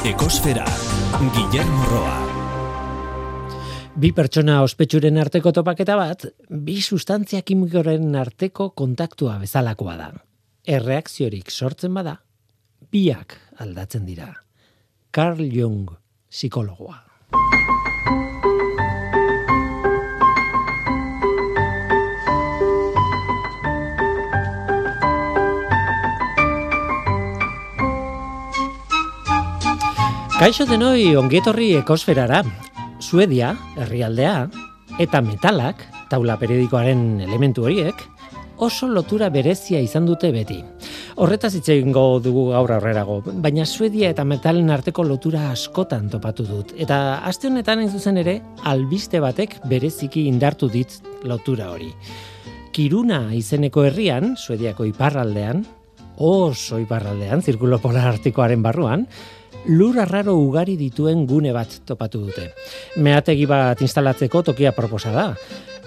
Ekosfera, Guillermo Roa. Bi pertsona ospetsuren arteko topaketa bat, bi sustantzia kimikoren arteko kontaktua bezalakoa da. Erreakziorik sortzen bada, biak aldatzen dira. Carl Jung, psikologoa. Kaixo denoi ongietorri ekosferara. Suedia, herrialdea, eta metalak, taula periodikoaren elementu horiek, oso lotura berezia izan dute beti. Horretaz hitz egingo dugu gaur aurrerago, baina Suedia eta metalen arteko lotura askotan topatu dut. Eta aste honetan hain zuzen ere, albiste batek bereziki indartu dit lotura hori. Kiruna izeneko herrian, Suediako iparraldean, oso iparraldean, zirkulo polar artikoaren barruan, lur arraro ugari dituen gune bat topatu dute. Meategi bat instalatzeko tokia proposa da,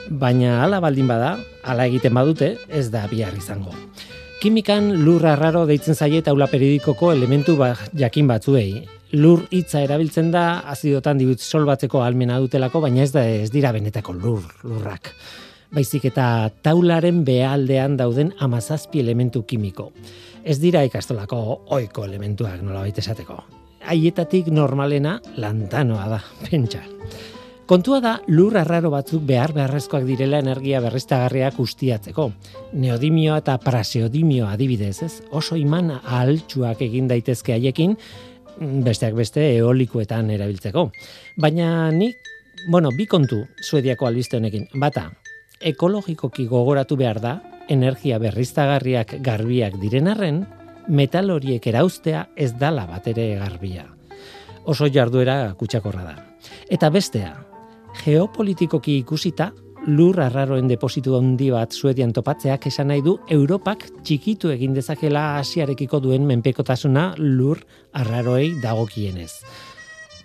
baina hala baldin bada, hala egiten badute, ez da bihar izango. Kimikan lur arraro deitzen zaie taula periodikoko elementu ba, jakin batzuei. Lur hitza erabiltzen da azidotan dibut solbatzeko almena dutelako, baina ez da ez dira benetako lur, lurrak. Baizik eta taularen behaldean dauden amazazpi elementu kimiko. Ez dira ikastolako oiko elementuak nola esateko haietatik normalena lantanoa da, pentsa. Kontua da, lur arraro batzuk behar beharrezkoak direla energia berriztagarriak ustiatzeko. Neodimioa eta praseodimioa adibidez, ez? Oso iman ahaltsuak egin daitezke haiekin, besteak beste eolikoetan erabiltzeko. Baina nik, bueno, bi kontu suediako albiste honekin. Bata, ekologikoki gogoratu behar da, energia berriztagarriak garbiak diren arren, metal horiek erauztea ez dala bat ere garbia. Oso jarduera kutsakorra da. Eta bestea, geopolitikoki ikusita, lur arraroen depositu handi bat Suedian topatzeak esan nahi du Europak txikitu egin dezakela Asiarekiko duen menpekotasuna lur arraroei dagokienez.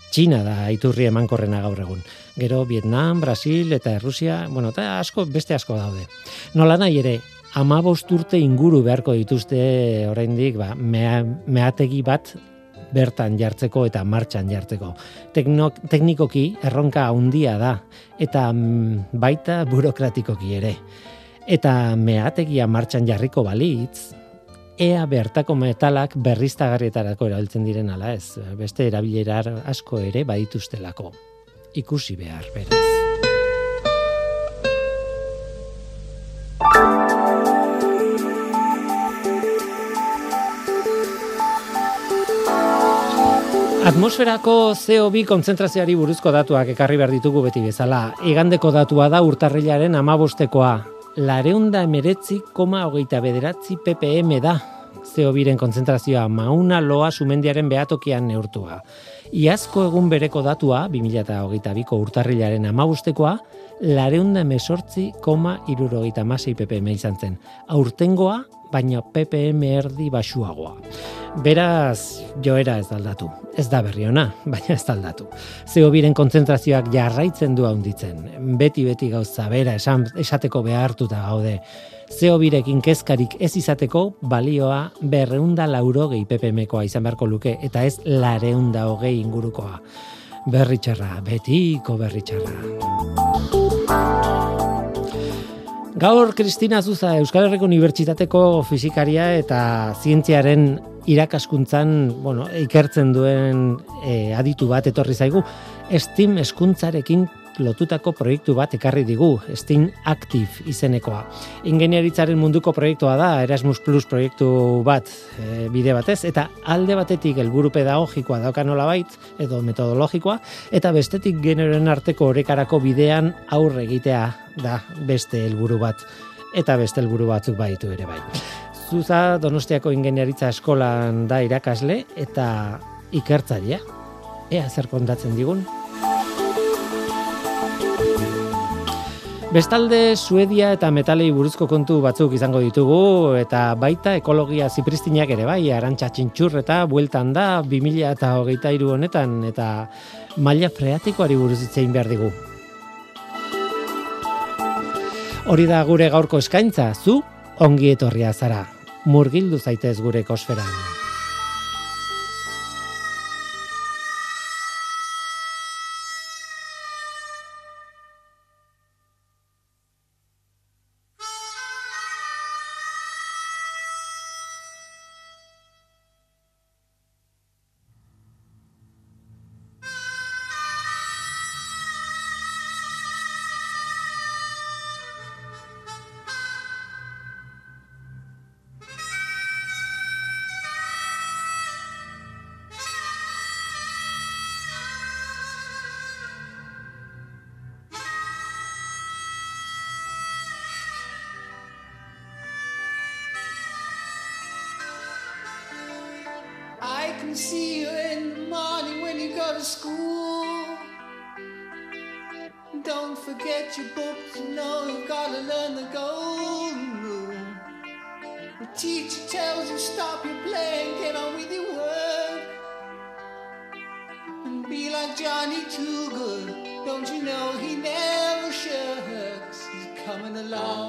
Txina da iturri emankorrena gaur egun. Gero Vietnam, Brasil eta Errusia, bueno, eta asko, beste asko daude. Nola nahi ere, ama urte inguru beharko dituzte oraindik ba, mea, meategi bat bertan jartzeko eta martxan jartzeko. Tekno, teknikoki erronka handia da eta mm, baita burokratikoki ere. Eta meategia martxan jarriko balitz, ea bertako metalak berriztagarrietarako erabiltzen diren ala ez, beste erabilerar asko ere badituztelako. Ikusi behar, beraz. Atmosferako CO2 kontzentrazioari buruzko datuak ekarri behar ditugu beti bezala. Igandeko datua da urtarrilaren amabostekoa. Lareunda emeretzi koma hogeita bederatzi ppm da. CO2-ren kontzentrazioa mauna loa sumendiaren behatokian neurtua. Iazko egun bereko datua, 2008ko urtarrilaren amabostekoa, lareunda emesortzi koma irurogeita masei ppm izan zen. Aurtengoa, baina ppm erdi basuagoa. Beraz, joera ez aldatu. Ez da berri ona, baina ez aldatu. Zeo biren kontzentrazioak jarraitzen du handitzen. Beti beti gauza bera esan, esateko behartuta gaude. Zeo birekin kezkarik ez izateko balioa berreunda lauro gehi PPM-koa izan beharko luke eta ez lareunda hogei ingurukoa. Berritxarra, betiko berritxarra. Gaur Kristina Zuza Euskal Herriko Unibertsitateko fizikaria eta zientziaren irakaskuntzan, bueno, ikertzen duen e, aditu bat etorri zaigu, Steam eskuntzarekin lotutako proiektu bat ekarri digu, Steam Active izenekoa. Ingenieritzaren munduko proiektua da, Erasmus Plus proiektu bat e, bide batez, eta alde batetik helburu pedagogikoa dauka bait, edo metodologikoa, eta bestetik generoen arteko orekarako bidean aurre egitea da beste helburu bat, eta beste helburu batzuk baitu ere bai. Zuza Donostiako ingeniaritza eskolan da irakasle eta ikertzailea. Ea zer kontatzen digun. Bestalde, Suedia eta metalei buruzko kontu batzuk izango ditugu, eta baita ekologia zipristinak ere bai, arantxa txintxur eta bueltan da, 2000 eta hogeita iru honetan, eta maila freatikoari buruz itzein behar digu. Hori da gure gaurko eskaintza, zu ongi etorria zara, murgildu zaitez gure kosferan. See you in the morning when you go to school. Don't forget your books, you know you've got to learn the golden rule. The teacher tells you stop your playing, get on with your work. And be like Johnny Too Good. Don't you know he never shirks? He's coming along.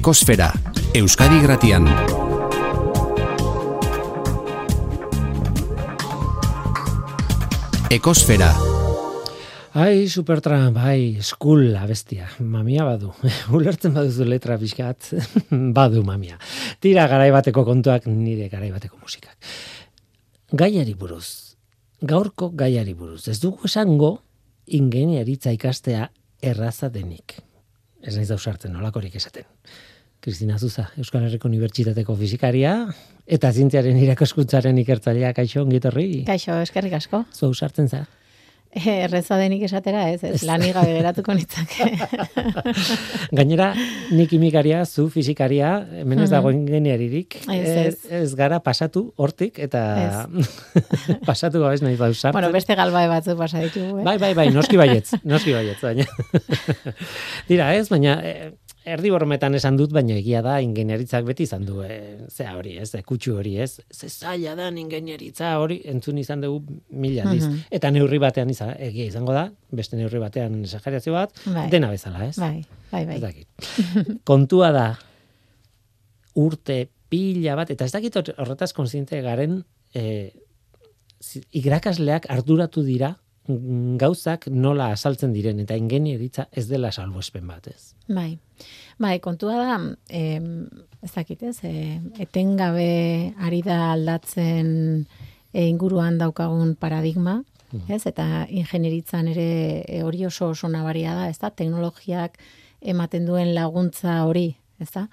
Ekosfera, Euskadi Gratian. Ekosfera, Ai, Supertramp, ai, school abestia, mamia badu. Ulertzen baduzu letra pixkat, badu mamia. Tira garaibateko kontuak, nire garaibateko musikak. Gaiari buruz, gaurko gaiari buruz. Ez dugu esango, ingeniaritza ikastea erraza denik. Ez naiz dausartzen, nolakorik esaten. Kristina Zuza, Euskal Herriko Unibertsitateko fizikaria, eta zientziaren irakaskuntzaren ikertzailea, kaixo, ongitorri. Kaixo, eskerrik asko. Zu ausartzen za. Erreza denik esatera, ez, ez, lani gabe geratuko nitzake. Gainera, nik imikaria, zu fizikaria, hemen ez Mhm. dago ingeniaririk. Ez, Ez, ez. gara pasatu hortik, eta pasatu gabez nahi dauzartzen. bueno, beste galbae batzu pasa ditugu, eh? Bai, bai, bai, noski baietz, noski baietz, baina. Dira, ez, baina eh, erdi borrometan esan dut, baina egia da ingeniaritzak beti izan du, eh, zea hori, ez, kutsu hori, ez. Ze zaila da ingeniaritza hori, entzun izan dugu mila aldiz. Mhm. Eta neurri batean izan, egia izango da, beste neurri batean esageriazio bat, Bai. dena bezala, ez? Bai, bai, bai. Ez dakit. Kontua da, urte pila bat, eta ez dakit hor- horretaz konsiente garen, e, irakasleak arduratu dira gauzak nola azaltzen diren, eta ingenieritza ez dela salbuespen bat, ez? Bai. Bai, kontua da, em, ez dakit, ez, e, etengabe ari da aldatzen e, inguruan daukagun paradigma, ez, eta ingenieritzan ere e, hori oso oso nabaria da, ez da, teknologiak ematen duen laguntza hori, ez da.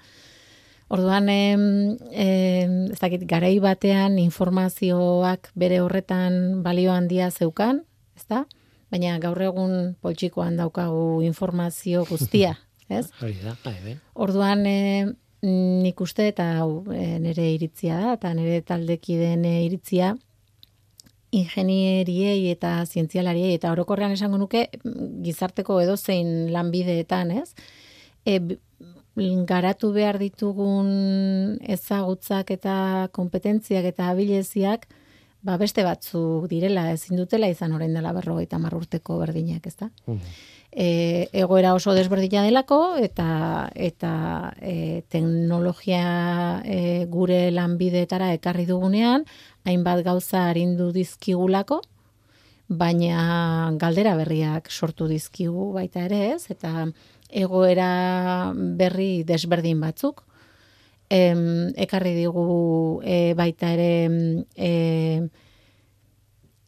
Orduan, em, em, ez dakit, garai batean informazioak bere horretan balio handia zeukan, ez? Baina gaur egun poltsikoan daukagu informazio guztia, ez? Hori da, bai, bai. Orduan, e, nik uste eta hau e, nire iritzia da, eta nire taldekideen e, iritzia, ingenieriei eta zientzialariei eta orokorrean esango nuke gizarteko edozein lanbideetan, ez? E, garatu behar ditugun ezagutzak eta kompetentziak eta abileziak ba beste batzuk direla ezin dutela izan orain dela 50 urteko berdinak, ezta? Mhm. e, egoera oso desberdina delako eta eta e, teknologia e, gure lanbideetara ekarri dugunean hainbat gauza arindu dizkigulako baina galdera berriak sortu dizkigu baita ere ez eta egoera berri desberdin batzuk em, ekarri digu e, baita ere e,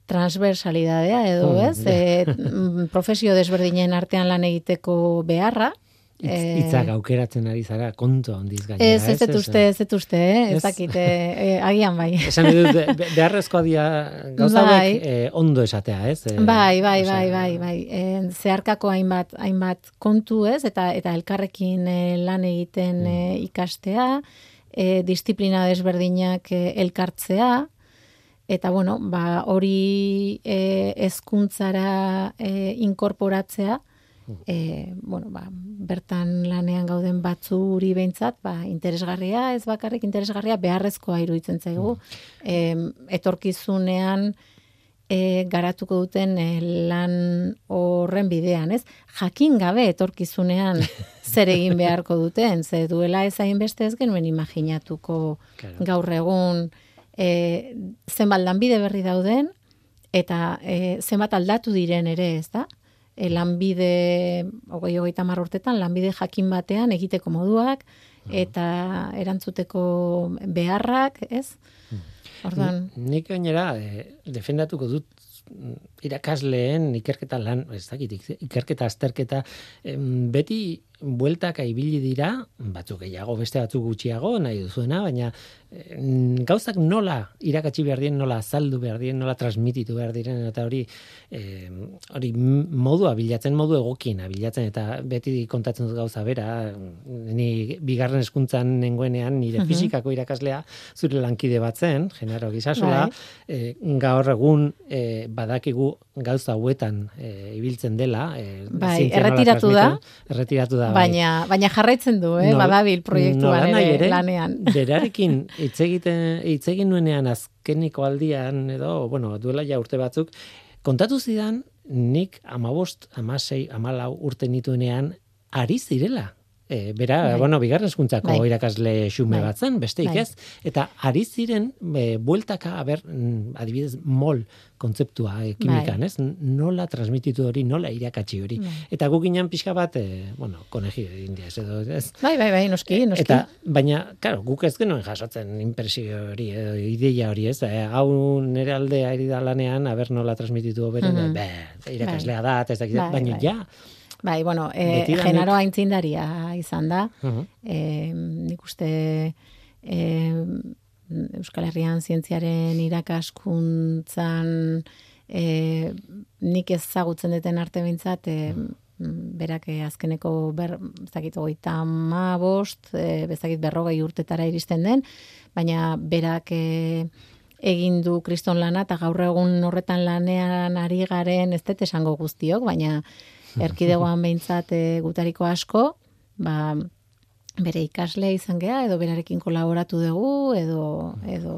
transversalidadea edo, Mm, ez? E, profesio desberdinen artean lan egiteko beharra. Eh, Hitzak aukeratzen ari zara, kontu handiz gainera. Ez, ez dut uste, ez dut uste, eh? Ez. ez dakit, eh, eh, agian bai. Esan dut, be- be- beharrezkoa dia gauza Bai. eh, ondo esatea, ez? Eh, Bai, bai, bai, bai, bai. E, zeharkako hainbat, hainbat kontu ez, eta eta elkarrekin eh, lan egiten eh, ikastea, e, disiplina desberdinak eh, elkartzea, eta bueno, ba, hori e, ezkuntzara e, inkorporatzea, e, bueno, ba, bertan lanean gauden batzuri behintzat, ba, interesgarria, ez bakarrik interesgarria, beharrezkoa iruditzen zaigu. E, etorkizunean, e, garatuko duten e, lan horren bidean, ez? Jakin gabe etorkizunean zer egin beharko duten, ze duela ez hainbeste ez genuen imaginatuko Claro. gaur egun e, zenbat lanbide berri dauden, eta e, zenbat aldatu diren ere, ez da? E, lanbide, hogei hogeita hamar urtetan, lanbide jakin batean egiteko moduak, eta erantzuteko beharrak, ez? Orduan, Nik gainera eh, defendatuko dut mm, irakasleen ikerketa lan, ez dakit, ik- ikerketa azterketa em, beti bueltaka ibili dira, batzuk gehiago, beste batzuk gutxiago, nahi duzuena, baina em, gauzak nola irakatsi behar dien, nola azaldu behar dien, nola transmititu behar diren, eta hori em, hori modua bilatzen, modu egokiena bilatzen, eta beti kontatzen dut gauza bera, ni bigarren eskuntzan nengoenean, nire Mhm. fizikako irakaslea, zure lankide batzen, Genaro Gisasola, Bai. e, gaur egun e, badakigu gauza hauetan e, ibiltzen dela. E, Bai, erretiratu da. Erretiratu da, bai. baina, baina jarraitzen du, eh? Nol- badabil proiektuan ere, lanean. Berarekin hitz egiten hitz egin nuenean azkeniko aldian edo, bueno, duela ja urte batzuk, kontatu zidan nik amabost, amasei, amalau urte nituenean ari zirela E, bera, Bai. bueno, bigarren hezkuntzako Bai. irakasle xume Bai. bat zen, besteik Bai. ez. Eta ari ziren, e, bueltaka, aber, mm, adibidez, mol kontzeptua e, kimikan, Bai. ez? Nola transmititu hori, nola irakatsi hori. Bai. Eta guk ginen pixka bat, e, bueno, konegi indiaz edo, ez? Bai, bai, bai, noski, noski. Eta, baina, claro, guk ez genuen jasotzen impresio hori, edo ideia hori, ez? E, hau nire aldea ari da lanean, aber nola transmititu hoberen, Mhm. be, irakaslea da, ez dakit, Bai, baina bai. ja, Bai, bueno, e, Betidanik- genaro aintzindaria izan da. Mhm. E, nik uste e, Euskal Herrian zientziaren irakaskuntzan e, nik ezagutzen duten arte bintzat, e, berak e, azkeneko ber, ez dakit hogeita ma bost, e, ez dakit berrogei urtetara iristen den, baina berak e, egin du kriston lana eta gaur egun horretan lanean ari garen ez dut esango guztiok, baina erkidegoan behintzat e, gutariko asko, ba, bere ikasle izan gea, edo berarekin kolaboratu dugu, edo... edo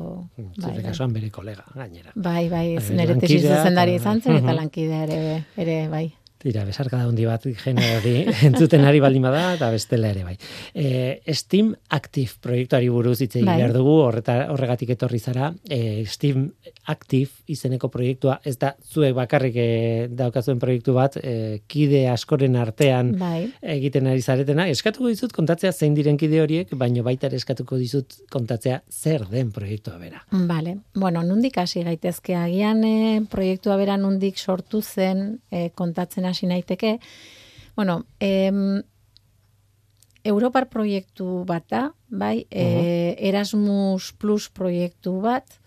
zure kasuan bere kolega, gainera. bai, bai, Bai, nire tesis zuzendari izan zen, eta lankidea ere, ere bai. Tira, besarkada handi bat genero hori entzuten ari baldin bada eta bestela ere bai. E, Steam Active proiektuari buruz hitz egin Bai. behar dugu, horreta, horregatik etorri zara. E, Steam Active izeneko proiektua ez da zuek bakarrik e, daukazuen proiektu bat, e, kide askoren artean Bai, egiten ari zaretena. Eskatuko dizut kontatzea zein diren kide horiek, baino baita ere eskatuko dizut kontatzea zer den proiektua bera. Vale. Bueno, nundik hasi gaitezke agian e, proiektua bera nundik sortu zen e, kontatzen hasi naiteke. Bueno, em, Europar proiektu bat da, bai, e, Erasmus Plus proiektu bat,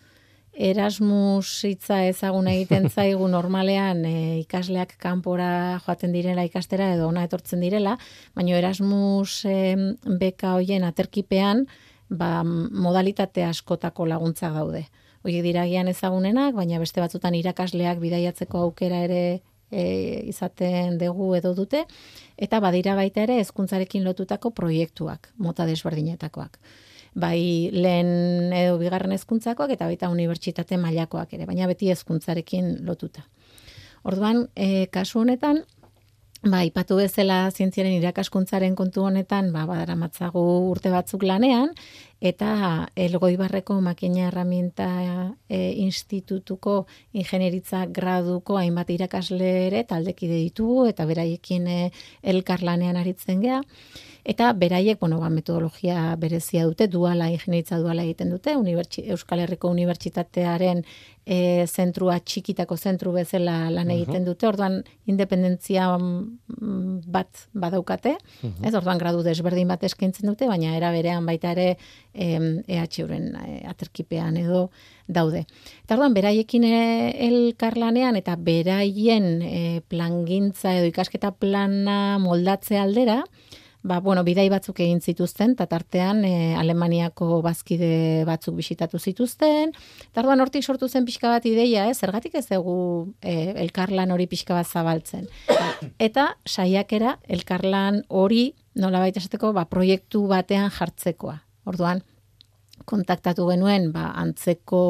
Erasmus hitza ezagun egiten zaigu normalean e, ikasleak kanpora joaten direla ikastera edo ona etortzen direla, baina Erasmus em, beka hoien aterkipean ba, modalitate askotako laguntzak daude. Horiek diragian ezagunenak, baina beste batzutan irakasleak bidaiatzeko aukera ere e, izaten dugu edo dute, eta badira baita ere hezkuntzarekin lotutako proiektuak, mota desberdinetakoak bai lehen edo bigarren hezkuntzakoak eta baita unibertsitate mailakoak ere, baina beti hezkuntzarekin lotuta. Orduan, e, kasu honetan, ba, ipatu bezala zientziaren irakaskuntzaren kontu honetan, ba, badaramatzagu urte batzuk lanean, eta elgoibarreko makina herramienta e, institutuko ingenieritza graduko hainbat irakasle ere taldekide ditugu, eta beraiekin e, elkarlanean aritzen gea. Eta beraiek, bueno, ba, metodologia berezia dute, duala, ingenieritza duala egiten dute, Unibertsi, Euskal Herriko Unibertsitatearen e, zentrua txikitako zentru bezala lan egiten dute, orduan independentzia mm, bat badaukate, ez, orduan gradu desberdin bat eskaintzen dute, baina era berean baita ere em, EH-uren e, aterkipean edo daude. Eta orduan, beraiekin e, elkarlanean eta beraien e, plangintza edo ikasketa plana moldatze aldera, ba, bueno, bidai batzuk egin zituzten, eta tartean e, Alemaniako bazkide batzuk bisitatu zituzten, eta orduan hortik sortu zen pixka bat ideia, ez, zergatik ez dugu e, elkarlan hori pixka bat zabaltzen. Eta saiakera elkarlan hori nolabait esateko ba, proiektu batean jartzekoa. Orduan, kontaktatu genuen ba, antzeko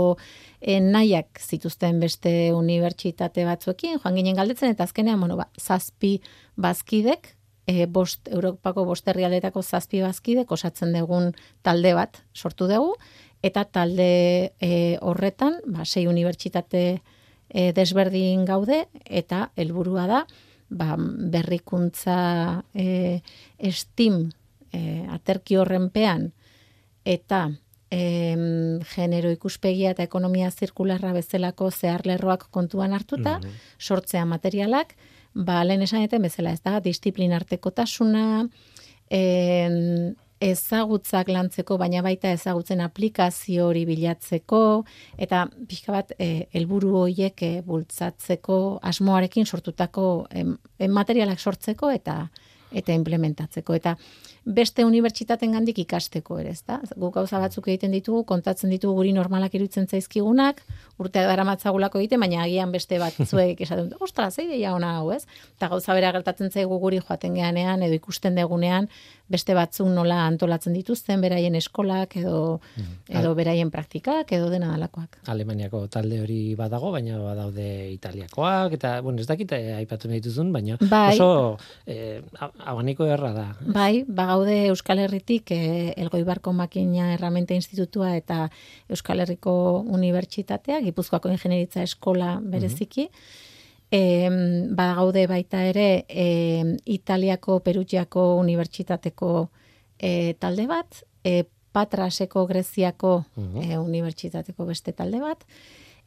e, nahiak zituzten beste unibertsitate batzuekin, joan ginen galdetzen, eta azkenean, bueno, ba, zazpi bazkidek, e, bost, Europako bost herrialdetako zazpi bazkidek osatzen dugun talde bat sortu dugu, eta talde e, horretan, ba, sei unibertsitate e, desberdin gaude, eta helburua da, ba, berrikuntza e, estim e, aterki horrenpean, eta em, genero ikuspegia eta ekonomia zirkularra bezalako zeharlerroak kontuan hartuta, sortzea materialak, ba, lehen esan eten bezala, ez da, disiplinartekotasuna, em, ezagutzak lantzeko, baina baita ezagutzen aplikazio hori bilatzeko, eta pixka bat e, helburu horiek e, bultzatzeko asmoarekin sortutako em, em, materialak sortzeko eta eta implementatzeko. Eta beste unibertsitaten gandik ikasteko ere, ezta? Guk gauza batzuk egiten ditugu, kontatzen ditugu guri normalak iruditzen zaizkigunak, urtea daramatzagulako egiten, baina agian beste batzuek esaten ostra, zei deia ona hau, ez? Eta gauza bera gertatzen zaigu guri joaten geanean, edo ikusten degunean, beste batzuk nola antolatzen dituzten, beraien eskolak, edo, edo beraien praktikak, edo dena dalakoak. Alemaniako talde hori badago, baina badaude Italiakoak, eta, bueno, ez dakit eh, aipatu nahi duzun, baina Bai. oso eh, abaniko erra da. Bai, bagaude Euskal Herritik e, Elgoibarko Makina Erramenta Institutua eta Euskal Herriko Unibertsitatea, Gipuzkoako Ingenieritza Eskola bereziki. E, bagaude baita ere e, Italiako Perugiako Unibertsitateko e, talde bat, e, Patraseko Greziako e, Unibertsitateko beste talde bat,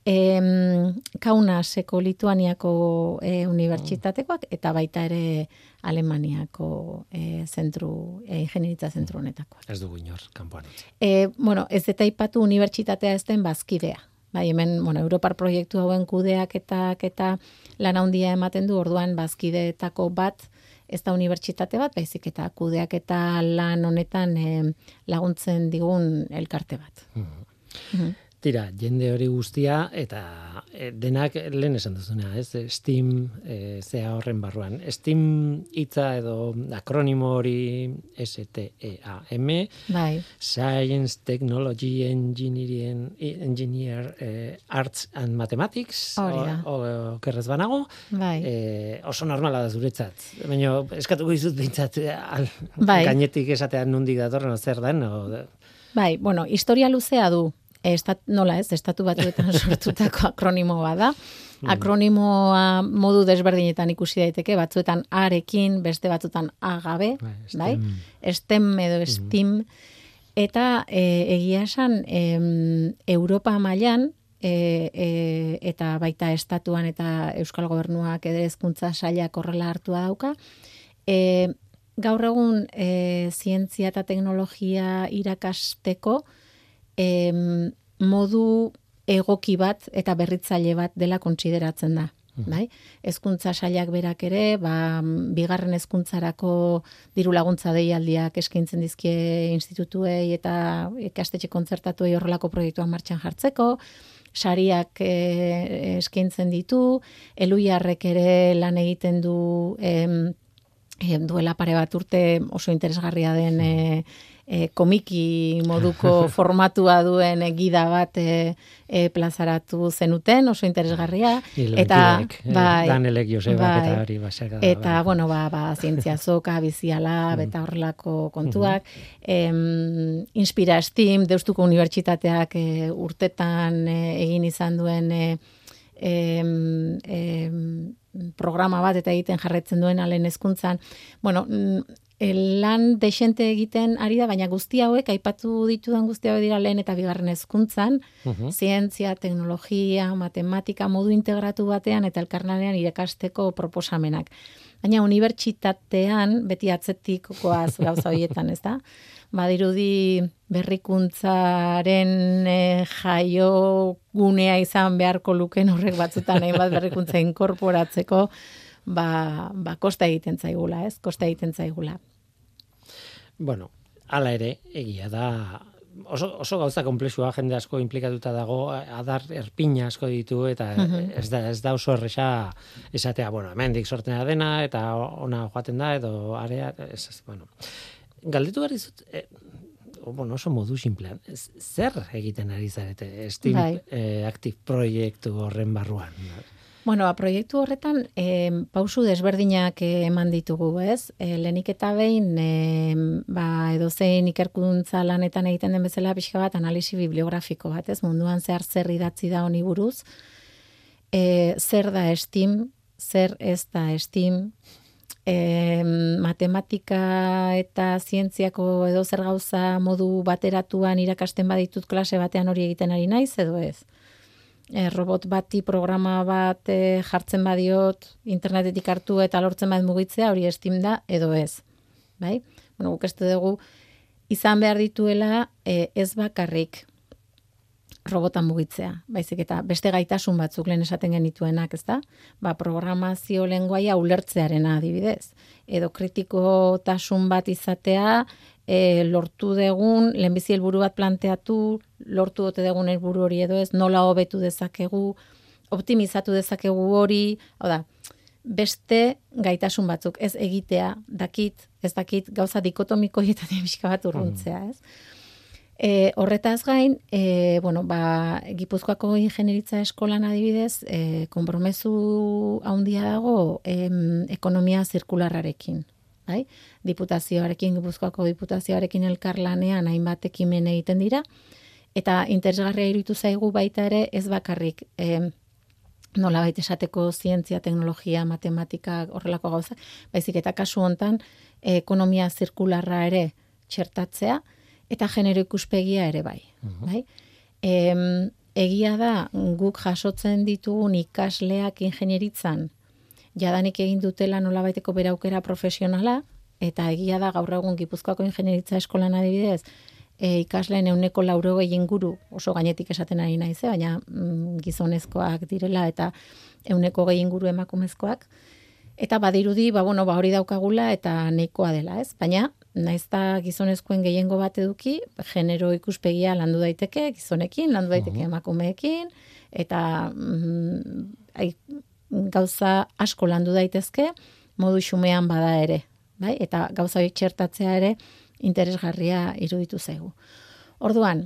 em, Kaunaseko Lituaniako e, unibertsitatekoak eta baita ere Alemaniako e, zentru, e, ingenieritza zentru honetakoak. Ez dugu inor, kanpoan utzi. E, bueno, ez eta ipatu unibertsitatea ez den bazkidea. Bai, hemen, bueno, Europar proiektu hauen kudeak eta, eta lan handia ematen du, orduan bazkideetako bat, ez da unibertsitate bat, baizik eta kudeak eta lan honetan em, laguntzen digun elkarte bat. Mhm. Tira, jende hori guztia eta e, denak lehen esan duzuna, ez? Steam e, zea horren barruan. Steam hitza edo akronimo hori S-T-E-A-M, Bai, Science, Technology, Engineering, Engineer, eh, Arts and Mathematics, Hori da. okerrez banago, bai. eh, oso normala da zuretzat. Baina eskatuko dizut behintzat eh, al, Bai. gainetik esatean nondik datorren, zer den, o, Bai, bueno, historia luzea du. Estat, nola ez, estatu batuetan sortutako akronimo bada. Akronimoa modu desberdinetan ikusi daiteke, batzuetan arekin, beste batzuetan agabe, Bai, bai? STEM. Edo estim. Eta e, egia esan, em, Europa mailan e, e, eta baita estatuan eta Euskal Gobernuak ere hezkuntza sailak horrela hartua dauka, e, gaur egun e, zientzia eta teknologia irakasteko em, modu egoki bat eta berritzaile bat dela kontsideratzen da. Bai? Hezkuntza sailak berak ere, ba, bigarren hezkuntzarako diru laguntza deialdiak eskaintzen dizkie institutuei eta ikastetxe kontzertatuei horrelako proiektuak martxan jartzeko, sariak e, eskaintzen ditu, eluiarrek ere lan egiten du em, em, duela pare bat urte oso interesgarria den e, e, komiki moduko formatua duen gida bat e, e, plazaratu zenuten, oso interesgarria. Eta, eh, bai, Danelek Josebak bai. eta hori basaka. Eta, bueno, ba, ba, zientzia zoka, biziala, eta horrelako kontuak. Em, Inspira Steam, Deustuko Unibertsitateak e, urtetan e, egin izan duen e, em, em, programa bat eta egiten jarraitzen duen alen hezkuntzan. Bueno, mm, lan desente egiten ari da, baina guzti hauek, aipatu ditudan guzti hauek dira lehen eta bigarren hezkuntzan, Mhm. zientzia, teknologia, matematika modu integratu batean eta elkarlanean irakasteko proposamenak. Baina unibertsitatean beti atzetik goaz gauza horietan, ez da? Badirudi berrikuntzaren e, jaio gunea izan beharko luken horrek batzutan hainbat berrikuntza inkorporatzeko, ba, ba kosta egiten zaigula, ez? Kosta egiten zaigula. Bueno, hala ere, egia da, oso, oso gauza komplexua jende asko implikatuta dago, adar erpina asko ditu, eta ez, da, ez da oso erresa esatea, bueno, hemendik sortzen da dena, eta ona joaten da, edo area, ez, ez, bueno. Galdetu behar dizut, e, o, bueno, oso modu simplean, ez- zer egiten ari zarete, Steam Bai. eh, Active proiektu horren barruan? Bueno, ba, proiektu horretan e, pausu desberdinak eman ditugu, ez? E, lehenik eta behin, e, ba, edozein ikerkuntza lanetan egiten den bezala pixka bat analisi bibliografiko bat, ez? Munduan zehar zer idatzi da honi buruz, e, zer da estim, zer ez da estim, e, matematika eta zientziako edo zer gauza modu bateratuan irakasten baditut klase batean hori egiten ari naiz edo ez e, robot bati programa bat e, jartzen badiot internetetik hartu eta lortzen bat mugitzea hori estim da edo ez. Bai? Bueno, guk dugu izan behar dituela e, ez bakarrik robotan mugitzea, baizik eta beste gaitasun batzuk lehen esaten genituenak, ezta? Ba, programazio lenguaia ulertzearena adibidez, edo kritikotasun bat izatea, e, lortu degun, lehenbizi helburu bat planteatu, lortu dote degun helburu hori edo ez, nola hobetu dezakegu, optimizatu dezakegu hori, hau da, beste gaitasun batzuk, ez egitea, dakit, ez dakit, gauza dikotomiko hietatik pixka bat urruntzea, ez? E, horretaz gain, e, bueno, ba, Gipuzkoako ingenieritza eskolan adibidez, e, konpromezu handia dago em, ekonomia zirkularrarekin. bai? Diputazioarekin, Gipuzkoako diputazioarekin elkarlanean hainbat ekimen egiten dira, eta interesgarria iruditu zaigu baita ere ez bakarrik e, nola baita esateko zientzia, teknologia, matematika, horrelako gauza, baizik eta kasu hontan ekonomia zirkularra ere txertatzea, eta genero ikuspegia ere bai. bai? Em, egia da, guk jasotzen ditugun ikasleak ingenieritzan, jadanik egin dutela nola baiteko beraukera profesionala, eta egia da gaur egun Gipuzkoako ingenieritza eskolan adibidez, e, ikasleen euneko lauro inguru, oso gainetik esaten ari naiz, eh, baina mm, gizonezkoak direla eta euneko gehi inguru emakumezkoak, eta badirudi, ba, bueno, ba, hori daukagula eta neikoa dela, ez? Baina, naizta gizonezkoen gehiengo bat eduki, genero ikuspegia landu daiteke, gizonekin, landu daiteke emakumeekin, eta mm, ai, gauza asko landu daitezke, modu xumean bada ere, bai? Eta gauza horiek txertatzea ere interesgarria iruditu zaigu. Orduan,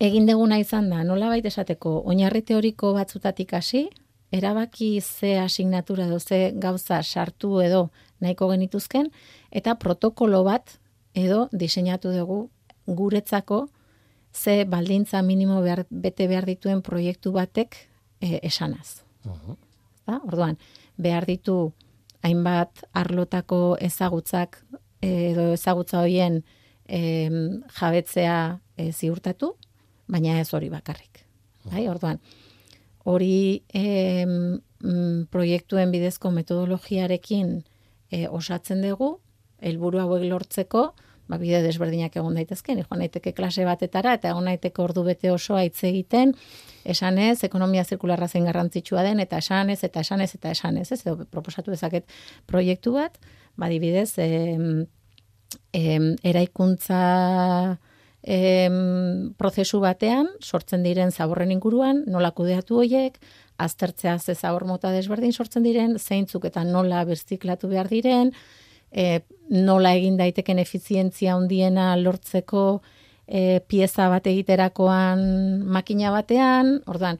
egin deguna izan da, nola baita esateko, oinarri teoriko batzutatik hasi, erabaki ze asignatura edo ze gauza sartu edo nahiko genituzken, eta protokolo bat edo diseinatu dugu guretzako ze baldintza minimo behar, bete behar dituen proiektu batek e, esanaz. Da? Orduan, behar ditu hainbat arlotako ezagutzak edo ezagutza horien em, jabetzea e, ziurtatu, baina ez hori bakarrik. Bai, orduan, hori em, mm, proiektuen bidezko metodologiarekin e, osatzen dugu, helburu hauek lortzeko, ba, bide desberdinak egon daitezke, joan daiteke klase batetara, eta egon daiteke ordu bete osoa hitz egiten, esanez, ekonomia zirkularra zein garrantzitsua den, eta esanez, eta esanez, eta esanez, ez, edo proposatu dezaket proiektu bat, badibidez, em, em, eraikuntza em, prozesu batean, sortzen diren zaborren inguruan, nola kudeatu hoiek, aztertzea ze zabor mota desberdin sortzen diren, zeintzuk eta nola birziklatu behar diren, e, nola egin daiteken efizientzia handiena lortzeko e, pieza bat egiterakoan makina batean, orduan,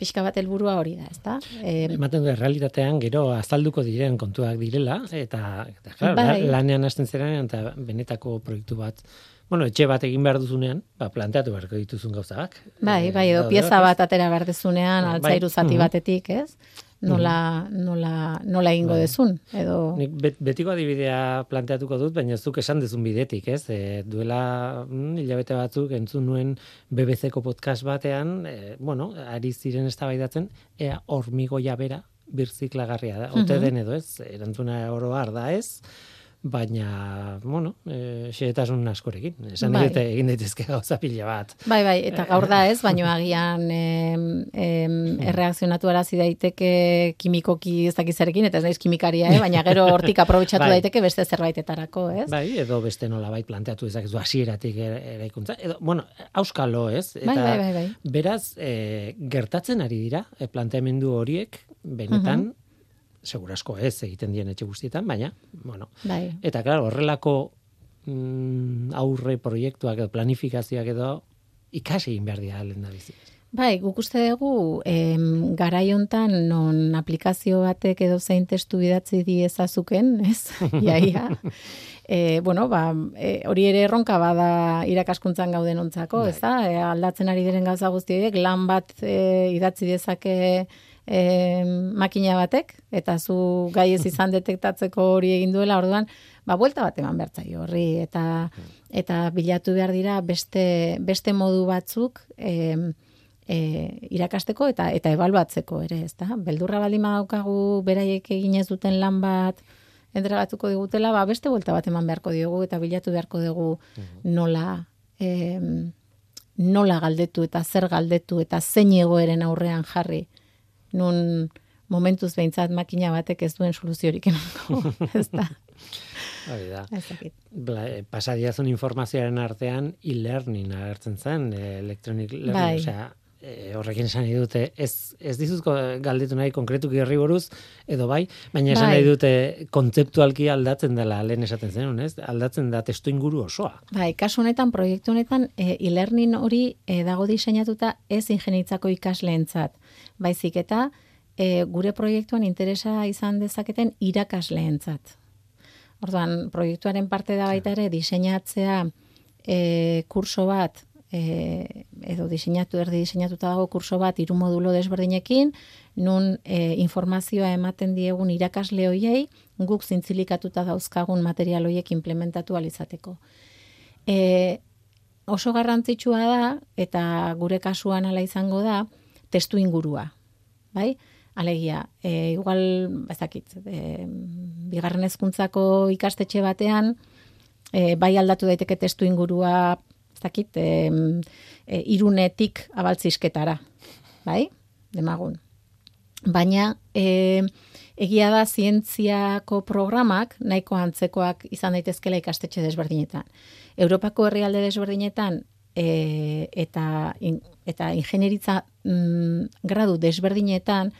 pixka bat helburua hori da, ezta? E, Ematen du, realitatean gero azalduko diren kontuak direla, eta, eta claro, Bai. lanean hasten zerean, eta benetako proiektu bat, bueno, etxe bat egin behar duzunean, ba, planteatu beharko dituzun gauzak. bai, Eh, bai, edo pieza ez? bat atera behar dezunean, Bai. altzairu zati Mhm. batetik, ez? Nola, nola, nola egingo Bai. dezun, edo... Nik bet, betiko adibidea planteatuko dut, baina zuk esan dezun bidetik, ez? E, duela mm, hilabete batzuk entzun nuen BBC-ko podcast batean, e, bueno, ari ziren eztabaidatzen ea hormigoia bera birziklagarria da. Ote den edo ez, erantzuna oro har da ez, baina, bueno, e, xehetasun askorekin. Esan Bai. bai. egin daitezke gauza pila bat. Bai, bai, eta gaur da ez, baino agian em, em, erreakzionatu arazi daiteke kimikoki ez dakizarekin, eta ez naiz kimikaria, eh? baina gero hortik aprobetxatu Bai. daiteke beste zerbaitetarako, ez? Bai, edo beste nolabait planteatu dezakezu hasieratik ere- eraikuntza. Edo, bueno, auskalo, ez? Bai, bai, bai, bai. Beraz, e, gertatzen ari dira, e, planteamendu horiek, benetan, Mhm. Segurasko ez egiten dien etxe guztietan, baina, bueno. Bai. Eta, claro, horrelako mm, aurre proiektuak edo planifikazioak edo ikasi egin behar dira lehen da bizi. Bai, guk uste dugu em, garai hontan non aplikazio batek edo zein testu bidatzi diezazuken, ez? Iaia. E, bueno, ba, e, hori ere erronka bada irakaskuntzan gauden ontzako, Bai. ez da? E, aldatzen ari diren gauza guzti horiek, lan bat e, idatzi dezake e, makina batek, eta zu gai ez izan detektatzeko hori egin duela, orduan, ba, buelta bat eman behar zaio horri, eta, eta bilatu behar dira beste, beste modu batzuk, em, e, irakasteko eta eta ebaluatzeko ere, ezta? Beldurra baldin badaukagu beraiek egin ez duten lan bat entregatuko digutela, ba beste buelta bat eman beharko diogu eta bilatu beharko dugu nola em, nola galdetu eta zer galdetu eta zein egoeren aurrean jarri. Nun momentuz behintzat makina batek ez duen soluziorik emango? Hori da. Ez dakit. Bla, e, pasadiazun informazioaren artean e-learning agertzen zen, electronic learning, Bai. osea, e, horrekin esan nahi dute, ez, ez dizuzko galdetu nahi konkretuki herri buruz, edo bai, baina esan Bai. nahi dute kontzeptualki aldatzen dela lehen esaten zen, ez? Aldatzen da testu inguru osoa. Bai, kasu honetan, proiektu honetan, e, e-learning hori e, dago diseinatuta ez ingenitzako ikasleentzat. Baizik eta e, gure proiektuan interesa izan dezaketen irakasleentzat. Orduan, proiektuaren parte da baita ere, diseinatzea e, kurso bat, e, edo diseinatu, erdi diseinatuta dago kurso bat, hiru modulo desberdinekin, nun e, informazioa ematen diegun irakasle hoiei, guk zintzilikatuta dauzkagun material hoiek implementatu alizateko. E, oso garrantzitsua da, eta gure kasuan ala izango da, testu ingurua. Bai? Alegia, e, igual, ez dakit, e, bigarren hezkuntzako ikastetxe batean, e, bai aldatu daiteke testu ingurua, ez dakit, e, e, irunetik abaltzizketara. Bai? Demagun. Baina, e, egia da zientziako programak nahiko antzekoak izan daitezkela ikastetxe desberdinetan. Europako herrialde desberdinetan e, eta, in, eta ingenieritza mm, gradu desberdinetan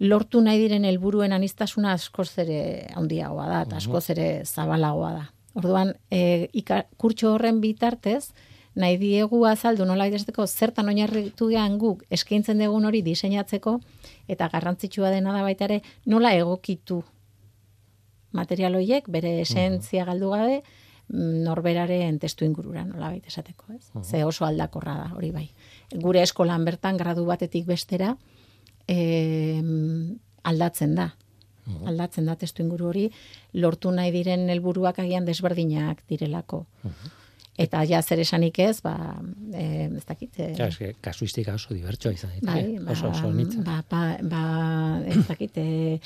lortu nahi diren helburuen anistasuna askoz ere handiagoa da, eta askoz ere zabalagoa da. Orduan, e, ika, kurtxo horren bitartez, nahi diegu azaldu nola idazteko zertan oinarritu gehan guk eskaintzen dugun hori diseinatzeko eta garrantzitsua dena da baita ere nola egokitu material horiek bere esentzia galdu gabe norberaren testu ingurura nola baita esateko, ez? Ze oso aldakorra da hori bai. Gure eskolan bertan gradu batetik bestera eh, aldatzen da. Aldatzen da testu inguru hori lortu nahi diren helburuak agian desberdinak direlako. Eta ja zer esanik ez, ba, eh, ez dakit. eh, Ja, eske, kasuistika oso dibertsoa izan. Bai, ba, oso, oso nitza. ba, ba, ba, ez dakit, e,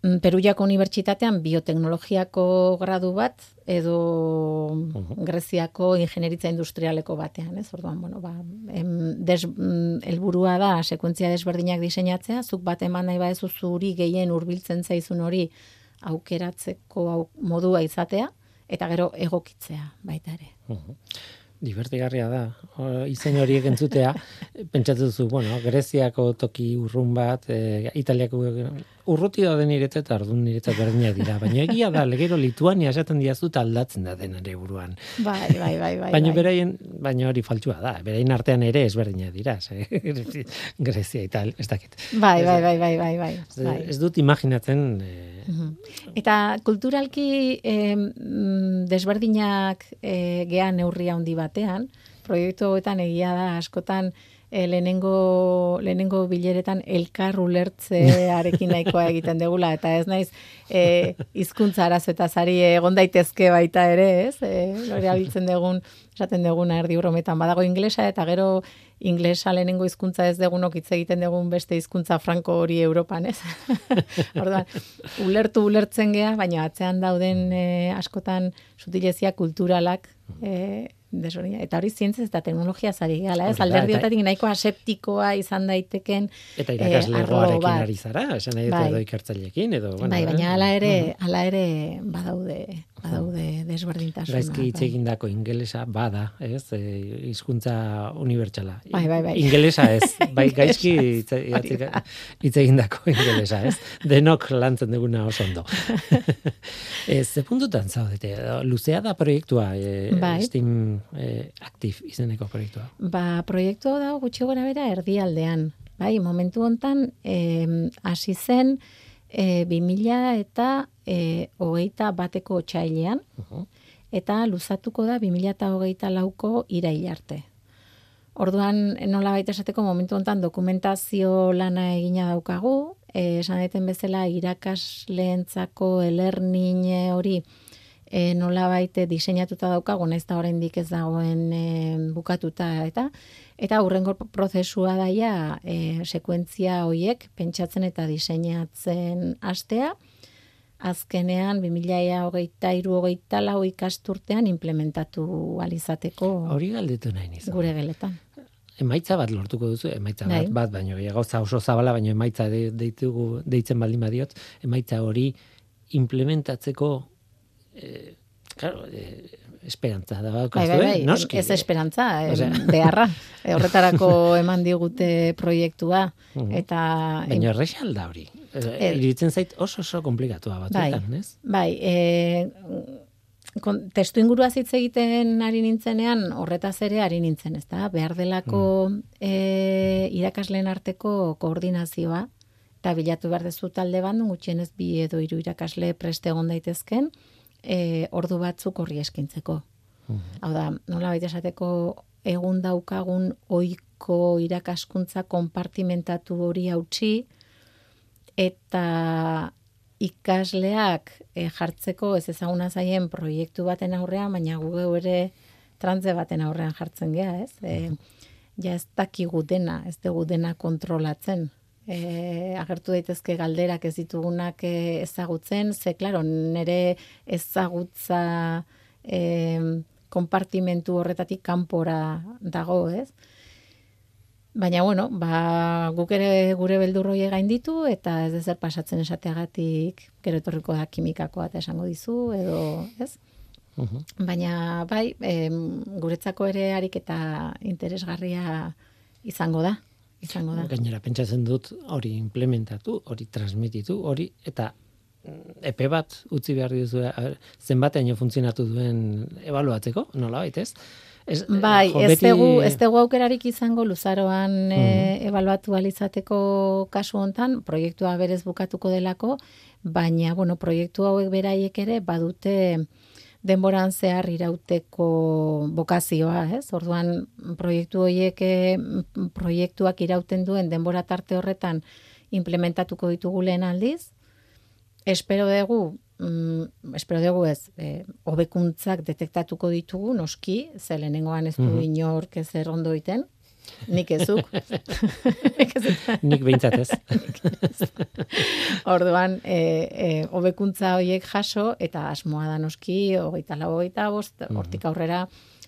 Peruiako unibertsitatean bioteknologiako gradu bat edo Greziako ingenieritza industrialeko batean, ez? Orduan, bueno, ba, em, des, mm, helburua da sekuentzia desberdinak diseinatzea, zuk bat eman nahi badezu zuri gehien hurbiltzen zaizun hori aukeratzeko au, modua izatea eta gero egokitzea baita ere. Divertigarria da. O, izen horiek entzutea, pentsatu duzu, bueno, Greziako toki urrun bat, e, Italiako urruti da niretzat eta ardun niretzat berdinak dira. Baina egia da, legero Lituania esaten diazu aldatzen da denare buruan. Bai, bai, bai, bai. Baina bai. beraien, baina hori faltsua da, beraien artean ere ezberdinak dira, ze, Grezia eta ez dakit. Bai, bai, bai, bai, bai, bai. Ez, bai. ez dut imaginatzen, e, Eta kulturalki eh, mm, desberdinak eh, gean neurri handi batean, proiektu hauetan egia da askotan eh, lehenengo, lehenengo bileretan elkar ulertzearekin nahikoa egiten degula, eta ez naiz eh, hizkuntza arazo eta egon daitezke baita ere, ez? Eh, hori abiltzen dugun, esaten duguna erdi brometan badago inglesa, eta gero inglesa lehenengo hizkuntza ez degunok hitz egiten dugun beste hizkuntza franko hori Europan, ez? Orduan, ulertu ulertzen gea, baina atzean dauden eh, askotan sutilezia kulturalak eh, desberdina. Eta hori zientzez eta teknologia zari gala, ez? Hori da, Alderdi eta- horretatik nahiko aseptikoa izan daiteken eta eh, irakaslegoarekin arlo bat. ari zara, esan nahi dut Bai. edo ikertzaileekin, edo, bueno, bai, baina eh, hala ere, hala ere badaude, badaude desberdintasunak. Gaizki hitz bai. egindako ingelesa bada, ez? E, hizkuntza unibertsala. Bai, bai, bai. Ingelesa ez, bai gaizki hitz egindako ingelesa, ez? Denok lantzen duguna oso ondo. e, ze puntutan zaudete? Luzea da proiektua, e, Bai. Steam e, Active izeneko proiektua. Ba, proiektu hau da gutxi gora bera erdialdean. Bai, momentu hontan hasi zen e, 2000 eta e, hogeita bateko txailean, eta luzatuko da 2000 eta hogeita lauko irail arte. Orduan, nola baita esateko momentu hontan dokumentazio lana egina daukagu, eh, esan deten bezala irakasleentzako elernin hori e, nola baite diseinatuta daukagu, naiz da oraindik ez dagoen e, bukatuta eta eta hurrengo prozesua daia e, sekuentzia hoiek pentsatzen eta diseinatzen hastea azkenean 2023 hogeita lau ikasturtean implementatu alizateko Hori galdetu nahi nizan. gure geletan. Emaitza bat lortuko duzu, emaitza Bai. bat, bat baino gauza oso zabala, baino emaitza de, deitugu, deitzen baldin badiot, emaitza hori implementatzeko eh, claro, eh, esperantza da Bai, bai, eh? bai, Noski. ez esperantza, em, beharra. E, horretarako eman digute proiektua, eta... Baina erresa alda hori. Eh, Ez. Iruditzen zait oso oso komplikatua batzuetan, Bai. ez? Bai, e, kon, testu ingurua hitz egiten ari nintzenean, horretaz ere ari nintzen, ezta? Behar delako e, irakasleen arteko koordinazioa, eta bilatu behar dezu talde bat, non gutxienez bi edo hiru irakasle preste egon daitezken, e, ordu batzuk horri eskintzeko. Hau da, nola baita esateko egun daukagun oiko irakaskuntza konpartimentatu hori hautsi eta ikasleak e, jartzeko ez ezaguna zaien proiektu baten aurrean, baina gu ere trantze baten aurrean jartzen gea, ez? E, ja ez dakigu dena, ez dugu dena kontrolatzen. E, agertu daitezke galderak ez ditugunak e, ezagutzen, ze, klaro, nire ezagutza e, konpartimentu horretatik kanpora dago, ez? Baina, bueno, ba, guk ere gure beldurroi gain ditu, eta ez dezer pasatzen esateagatik, gero etorriko da kimikakoa eta esango dizu, edo, ez? Mhm. Baina, bai, em, guretzako ere harik eta interesgarria izango da. Izango da. Gainera, pentsatzen dut hori implementatu, hori transmititu, hori, eta mm, epe bat utzi behar dizu zenbateaino funtzionatu duen ebaluatzeko, nola baitez? Ez, Bai, jo, ez dugu, ez dugu aukerarik izango luzaroan e, ebaluatu alizateko kasu hontan, proiektua berez bukatuko delako, baina, bueno, proiektu hauek beraiek ere badute denboran zehar irauteko bokazioa, ez? Orduan, proiektu horiek e, m- proiektuak irauten duen denbora tarte horretan implementatuko ditugu lehen aldiz, espero dugu, mm, espero dugu ez, e, hobekuntzak detektatuko ditugu, noski, ze lehenengoan ez du inork ezer ondo iten, nik ezuk. Nik ez dut. Nik behintzat ez. Orduan, e, e, hobekuntza horiek jaso, eta asmoa da noski, hogeita lau, hogeita bost, hortik aurrera,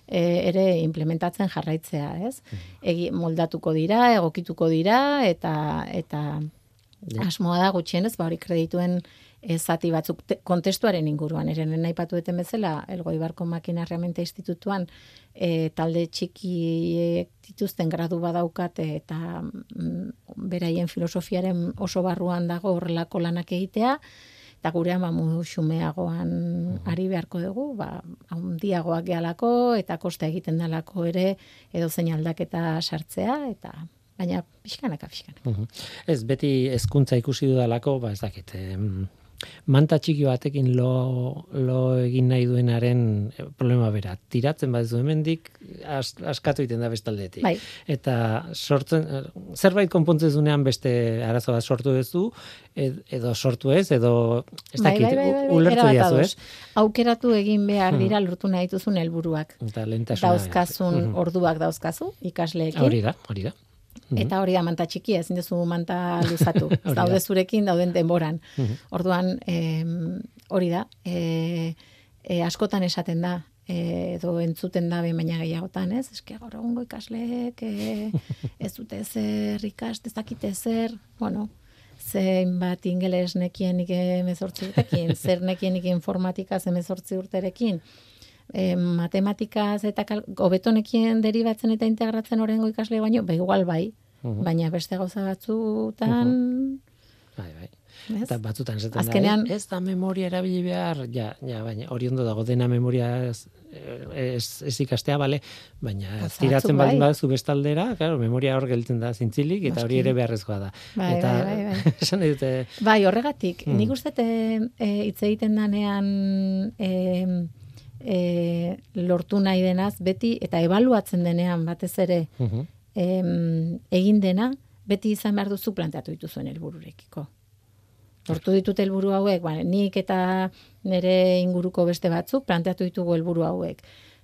e, ere implementatzen jarraitzea, ez? Egi, moldatuko dira, egokituko dira, eta eta asmoa da gutxienez, ba hori kredituen e, zati batzuk te, kontestuaren inguruan, ere nena aipatu duten bezala, Elgoi Barko Makina Herramienta Institutuan, e, talde txikiek dituzten gradu badaukate eta mm, beraien filosofiaren oso barruan dago horrelako lanak egitea, eta gure ama modu xumeagoan ari beharko dugu, ba, handiagoak gehalako eta kosta egiten dalako ere edo zein aldaketa sartzea, eta baina pixkanaka, pixkanaka. Mhm. Ez, beti hezkuntza ikusi dudalako, ba ez dakit, em, manta txiki batekin lo, lo egin nahi duenaren eh, problema bera. Tiratzen baduzu hemendik as, askatu egiten da bestaldetik. Bai. Eta sortzen, eh, zerbait konpontzen duzunean beste arazo bat sortu duzu, ed- edo sortu ez, edo ez Bai, dakit, bai, bai, bai, bai, ulertu diazu, ados. ez? Aukeratu egin behar dira lortu nahi dituzun helburuak. Eta lehentasuna. Dauzkazun Mhm. orduak dauzkazu ikasleekin. Hori da, hori da. Eta hori da manta txikia, ezin duzu manta luzatu. Daude zurekin, dauden denboran. Orduan, em, hori da, e, e, askotan esaten da, e, edo entzuten da behin baina gehiagotan, ez? Eske gaur egungo ikasleek e, ez dute zer ikast, ez dakite zer, bueno, zein bat ingeles nekienik emezortzi urtekin, zer nekienik informatika emezortzi urterekin, e, matematikaz eta hobetonekien deribatzen eta integratzen orengo ikasle baino, ba igual bai, baina beste gauza batzutan, Bai, bai. ez? Eta batzutan esaten Azkenean- da, ez, ez da memoria erabili behar, ja, ja, baina hori ondo dago dena memoria ez, ez, ez ikastea, bale, baina Batzuk tiratzen bai. baduzu bestalera, claro, memoria hor gelditzen da zintzilik, eta hori ere beharrezkoa da. Bai, eta, bai, bai, bai. esan dute, Bai, horregatik, Hmm. nik uste e, hitz egiten danean e, e, lortu nahi denaz, beti, eta ebaluatzen denean batez ere mhm, em, egin dena, beti izan behar duzu planteatu dituzuen helbururekiko. Lortu ditut helburu hauek, ba, nik eta nire inguruko beste batzuk planteatu ditugu helburu hauek.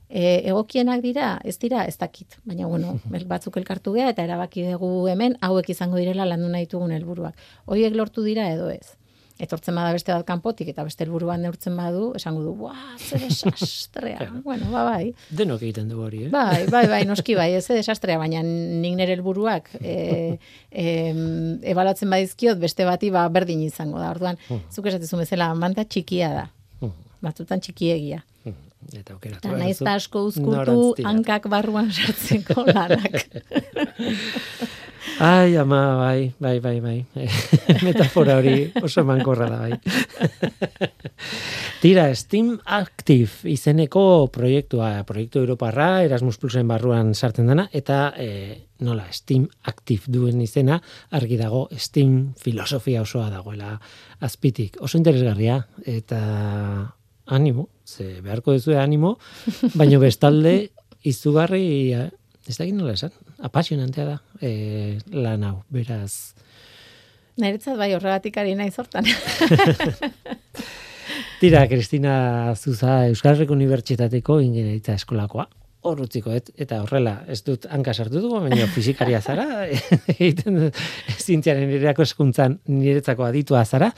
E, egokienak dira, ez dira, ez dakit. Baina, bueno, el- batzuk elkartu gea eta erabaki dugu hemen, hauek izango direla landu nahi ditugun helburuak. Horiek lortu dira edo ez. Etortzen bada beste bat kanpotik eta beste helburuan neurtzen badu, esango du, buah, zer desastrea. bueno, ba, bai. denok egiten du hori, eh? Bai, bai, bai, noski bai, ez desastrea, baina nik nire helburuak e, e, ebalatzen badizkiot beste bati ba berdin izango da. Orduan, zuk esatezu bezala manta txikia da. Batzutan txikiegia. Eta aukeratu. Eta behar naiz duzu eta asko uzkutu tiratu. hankak barruan sartzeko lanak. Ai, ama, bai, bai, bai, bai. Metafora hori oso mankorra da, bai. Tira, Steam Active izeneko proiektua, proiektu Europarra, Erasmus Plusen barruan sartzen dena, eta e, nola, Steam Active duen izena, argi dago, Steam filosofia osoa dagoela azpitik. Oso interesgarria, eta animo, ze beharko duzu animo, baino bestalde izugarri, ez da nola esan, apasionantea da e, lan hau, beraz. Niretzat bai horregatik ari nahi zortan. Tira, Kristina Zuza, Euskal Herriko Unibertsitateko ingenieritza eskolakoa. Hor utziko, et, eta horrela, ez dut hanka sartu dugu, baina fizikaria zara, egiten zintziaren nireako eskuntzan niretzako aditua zara,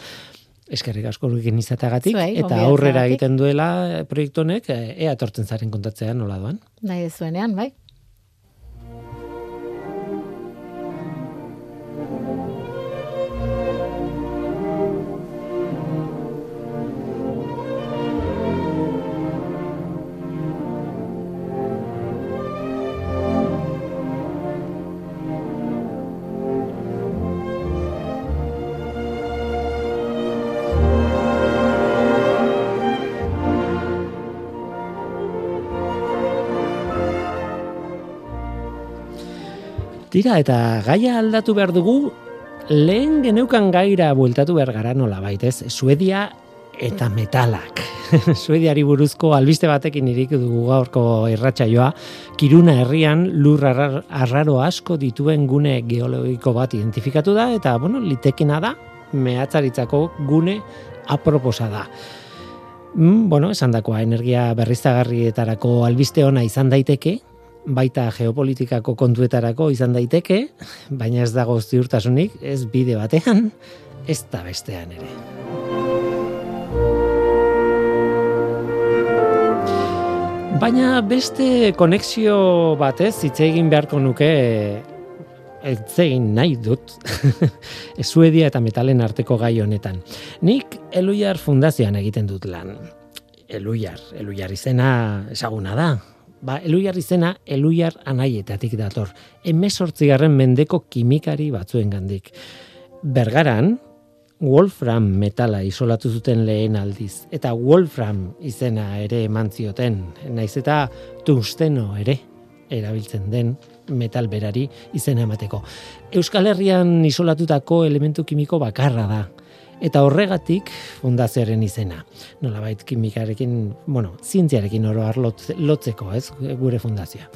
eskerrik asko gurekin izatagatik, Zuei, eta aurrera egiten duela proiektu honek, e, ea tortzen zaren kontatzean nola doan. nahi zuenean, bai. Tira, eta gaia aldatu behar dugu, lehen geneukan gaira bueltatu behar gara nola baitez, Suedia eta metalak. Suediari buruzko albiste batekin irik dugu gaurko irratsaioa, Kiruna herrian lur arrar- arraro asko dituen gune geologiko bat identifikatu da, eta, bueno, litekena da, mehatzaritzako gune aproposa da. Mm, bueno, esan dakoa, energia berriztagarrietarako albiste ona izan daiteke, baita geopolitikako kontuetarako izan daiteke, baina ez dago ziurtasunik, ez bide batean, ez da bestean ere. Baina beste konexio batez hitz egin beharko nuke ez egin nahi dut Suedia eta metalen arteko gai honetan. Nik Eluiar Fundazioan egiten dut lan. Eluiar, Eluiar izena ezaguna da. Ba, Eluiar izena Eluiar anaietatik dator. Hemezortzigarren mendeko kimikari batzuen gandik. Bergaran, Wolfram metala isolatu zuten lehen aldiz. Eta Wolfram izena ere eman zioten. Naiz eta tungsteno ere erabiltzen den metal berari izena emateko. Euskal Herrian isolatutako elementu kimiko bakarra da. Eta horregatik fundazioaren izena. Nolabait kimikarekin, bueno, zientziarekin oro lot- lotzeko, ez, gure fundazioa.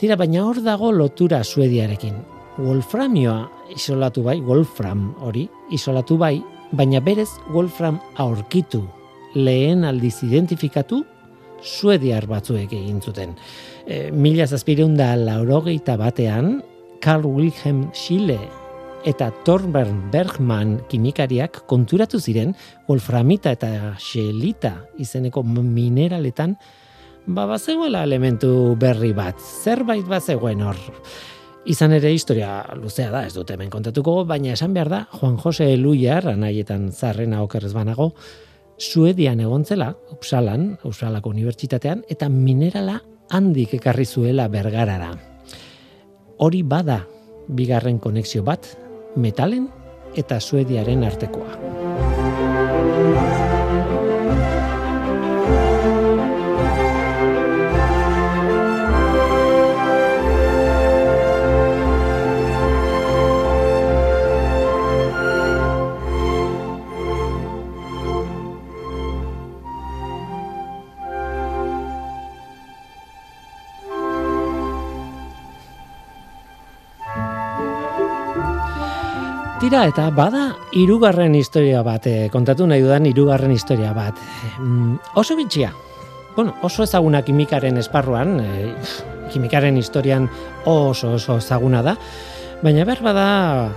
Tira, baina hor dago lotura suediarekin. Wolframioa isolatu bai, Wolfram hori isolatu bai, baina berez Wolfram aurkitu lehen aldiz identifikatu suediar batzuek egin zuten. E, mila zazpireun da laurogeita batean, Carl Wilhelm Schille eta Torbern Bergman kimikariak konturatu ziren wolframita eta xelita izeneko mineraletan ba bazegoela elementu berri bat, zerbait bazegoen hor. Izan ere historia luzea da, ez dut hemen kontatuko, baina esan behar da, Juan Jose Eluiar, anaietan zarrena okerrez banago, Suedian egontzela, Upsalan, Upsalako unibertsitatean, eta minerala handik ekarri zuela bergarara. Hori bada bigarren konexio bat, metalen eta Suediaren artekoa. Tira eta bada hirugarren historia bat, eh, kontatu nahi dudan hirugarren historia bat. Mm, oso bitxia. Bueno, oso ezaguna kimikaren esparruan, eh, kimikaren historian oso oso ezaguna da, baina behar bada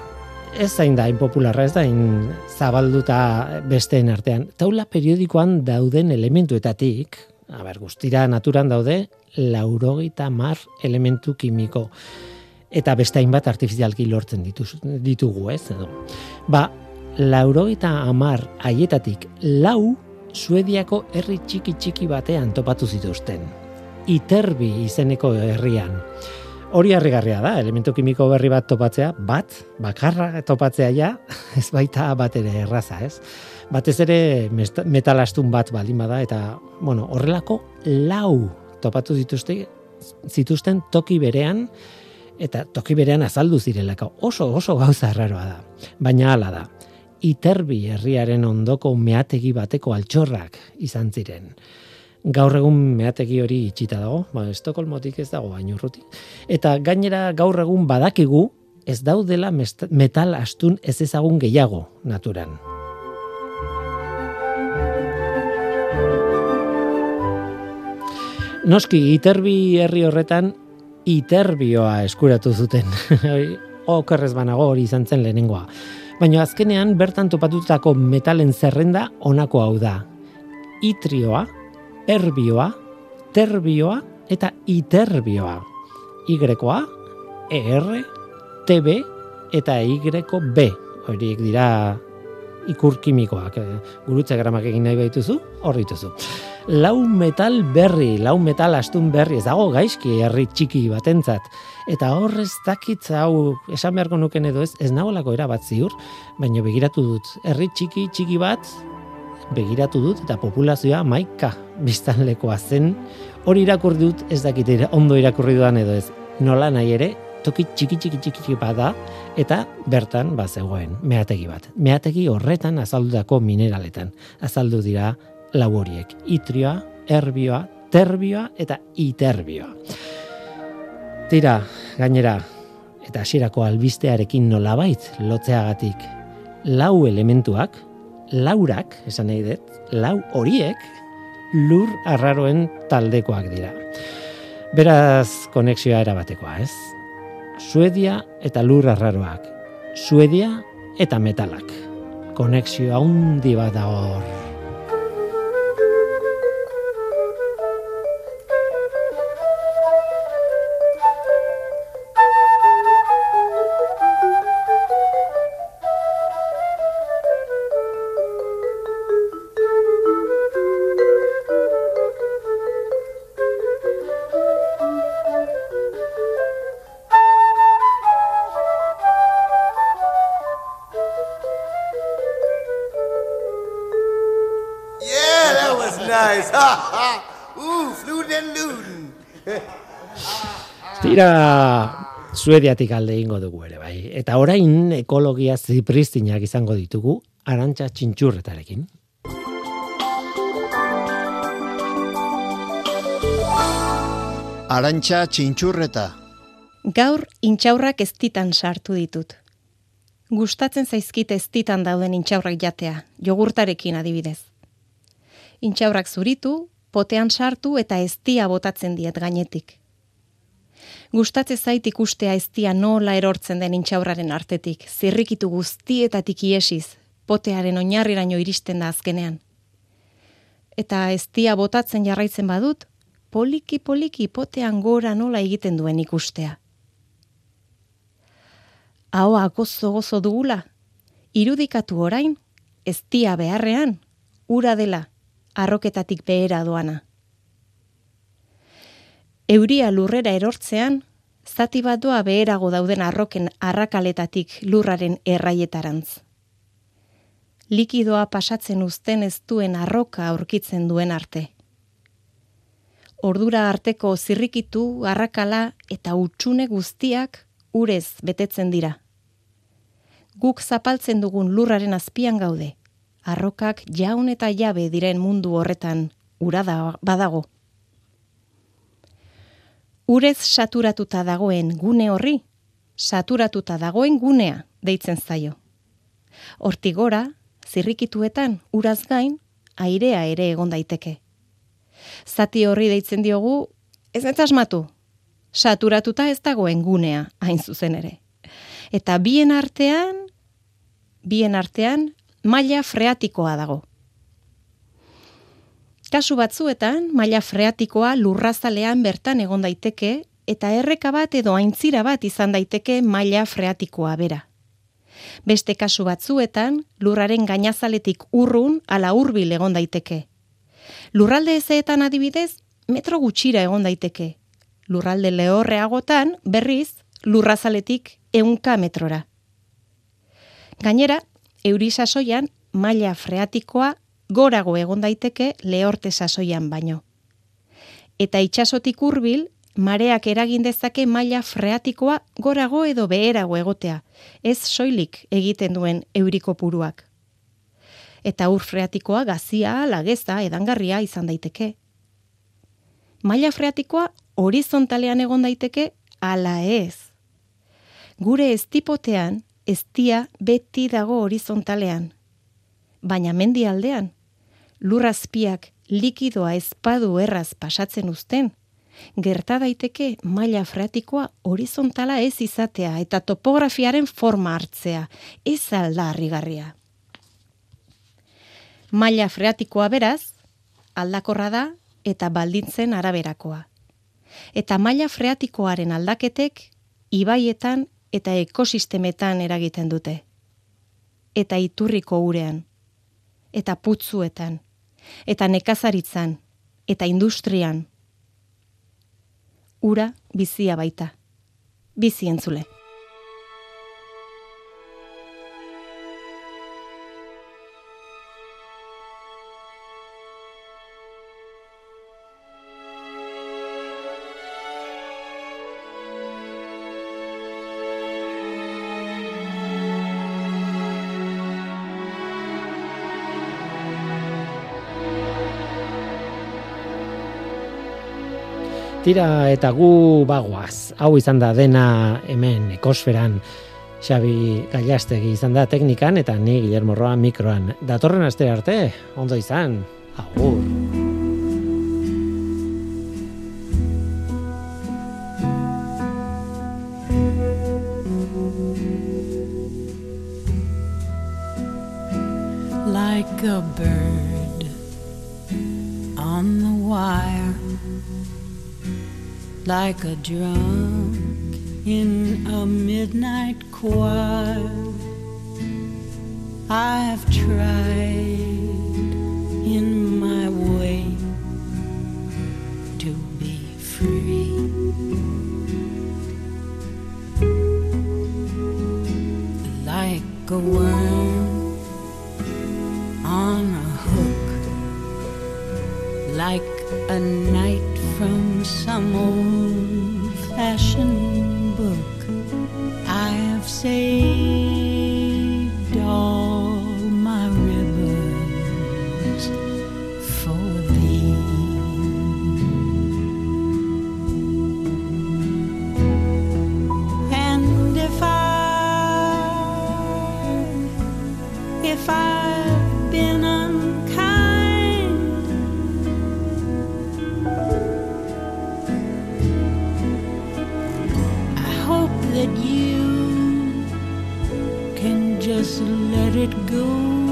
ez zain da inpopularra, ez da in zabalduta besteen artean. Taula periodikoan dauden elementuetatik, a ber, guztira naturan daude, laurogeita mar elementu kimiko eta beste hainbat artifizialki lortzen dituz, ditugu, ez? Edo. Ba, laurogeita amar haietatik lau Suediako herri txiki txiki batean topatu zituzten. Iterbi izeneko herrian. Hori harrigarria da, elementu kimiko berri bat topatzea, bat, bakarra topatzea ja, ez baita bat ere erraza, ez? Batez ere metalastun bat baldin bada, eta, bueno, horrelako lau topatu dituzte, zituzten toki berean, eta toki berean azaldu zirelako. Oso, oso gauza erraroa da. Baina hala da. Iterbi herriaren ondoko meategi bateko altxorrak izan ziren. Gaur egun meategi hori itxita dago, ba, Estokolmotik ez dago baino urruti. Eta gainera gaur egun badakigu ez daudela metal astun ez ezagun gehiago naturan. Noski, iterbi herri horretan iterbioa eskuratu zuten. Okerrez banago hori izan zen lehenengoa. Baina azkenean bertan topatutako metalen zerrenda honako hau da. Itrioa, erbioa, terbioa eta iterbioa. Y-a, ER, TB eta Y-B. Horiek dira ikur kimikoak. eh, Gurutze gramak egin nahi baituzu, hor dituzu. Lau metal berri, lau metal astun berri, ez dago gaizki herri txiki batentzat. Eta hor ez dakit hau esan beharko nuken edo ez, ez nagoelako erabat ziur, baina begiratu dut. Herri txiki txiki bat, begiratu dut eta populazioa maika biztanlekoa zen. Hori irakurri dut ez dakit ondo irakurri dudan edo ez. Nola nahi ere, toki txiki txiki txiki txiki bat da, eta bertan ba zegoen meategi bat. Meategi horretan azaldutako mineraletan azaldu dira lau horiek. Itrioa, erbioa, terbioa eta iterbioa. Tira, gainera, eta hasierako albistearekin nolabait lotzeagatik lau elementuak, laurak, esan nahi dut, lau horiek lur arraroen taldekoak dira. Beraz, konexioa erabatekoa, ez? Suedia eta lur arraroak. Suedia eta metalak. Konexio handi bat da hor. Tira, Suediatik alde ingo dugu ere, bai. Eta orain ekologia zipristinak izango ditugu, arantxa txintxurretarekin. Arantxa txintxurreta. Gaur intxaurrak eztitan sartu ditut. Gustatzen zaizkit eztitan dauden intxaurrak jatea, jogurtarekin adibidez. Intxaurrak zuritu, potean sartu eta eztia botatzen diet gainetik. Gustatze zait ikustea eztia nola erortzen den intxaurraren artetik, zirrikitu guztietatik iesiz, potearen oinarriraino iristen da azkenean. Eta eztia botatzen jarraitzen badut, poliki poliki potean gora nola egiten duen ikustea. Ahoa gozo gozo dugula, irudikatu orain, eztia beharrean, ura dela, arroketatik behera doana. Euria lurrera erortzean, zati bat doa beherago dauden arroken arrakaletatik lurraren erraietarantz. Likidoa pasatzen uzten ez duen arroka aurkitzen duen arte. Ordura arteko zirrikitu, arrakala eta utxune guztiak urez betetzen dira. Guk zapaltzen dugun lurraren azpian gaude, arrokak jaun eta jabe diren mundu horretan ura da, badago. Urez saturatuta dagoen gune horri, saturatuta dagoen gunea deitzen zaio. Hortik gora, zirrikituetan uraz gain, airea ere egon daiteke. Zati horri deitzen diogu, ez ez asmatu, saturatuta ez dagoen gunea, hain zuzen ere. Eta bien artean, bien artean, maila freatikoa dago. Kasu batzuetan, maila freatikoa lurrazalean bertan egon daiteke, eta erreka bat edo aintzira bat izan daiteke maila freatikoa bera. Beste kasu batzuetan, lurraren gainazaletik urrun ala hurbil egon daiteke. Lurralde ezeetan adibidez, metro gutxira egon daiteke. lurralde lehorreagotan berriz lurrazaletik eunka metrora. Gainera, euri sasoian maila freatikoa gorago egon daiteke lehorte sasoian baino. Eta itsasotik hurbil mareak eragin dezake maila freatikoa gorago edo beherago egotea, ez soilik egiten duen euriko puruak. Eta ur freatikoa gazia, lageza, edangarria izan daiteke. Maila freatikoa horizontalean egon daiteke ala ez. Gure estipotean, estia beti dago horizontalean. Baina mendialdean, lurrazpiak likidoa espadu erraz pasatzen uzten, gerta daiteke maila freatikoa horizontala ez izatea eta topografiaren forma hartzea, ez alda harrigarria. Maila freatikoa beraz, aldakorra da eta baldintzen araberakoa. Eta maila freatikoaren aldaketek ibaietan eta ekosistemetan eragiten dute. Eta iturriko urean, eta putzuetan, eta nekazaritzan, eta industrian, ura bizia baita. Bizi entzule. Tira eta gu bagoaz. Hau izan da dena hemen ekosferan. Xabi Gailastegi izan da teknikan eta ni Guillermo Roa mikroan. Datorren aste arte, ondo izan. Agur. Drunk in a midnight choir. Just let it go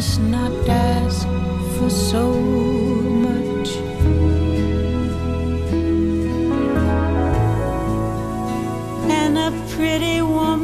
must not ask for so much. And a pretty woman.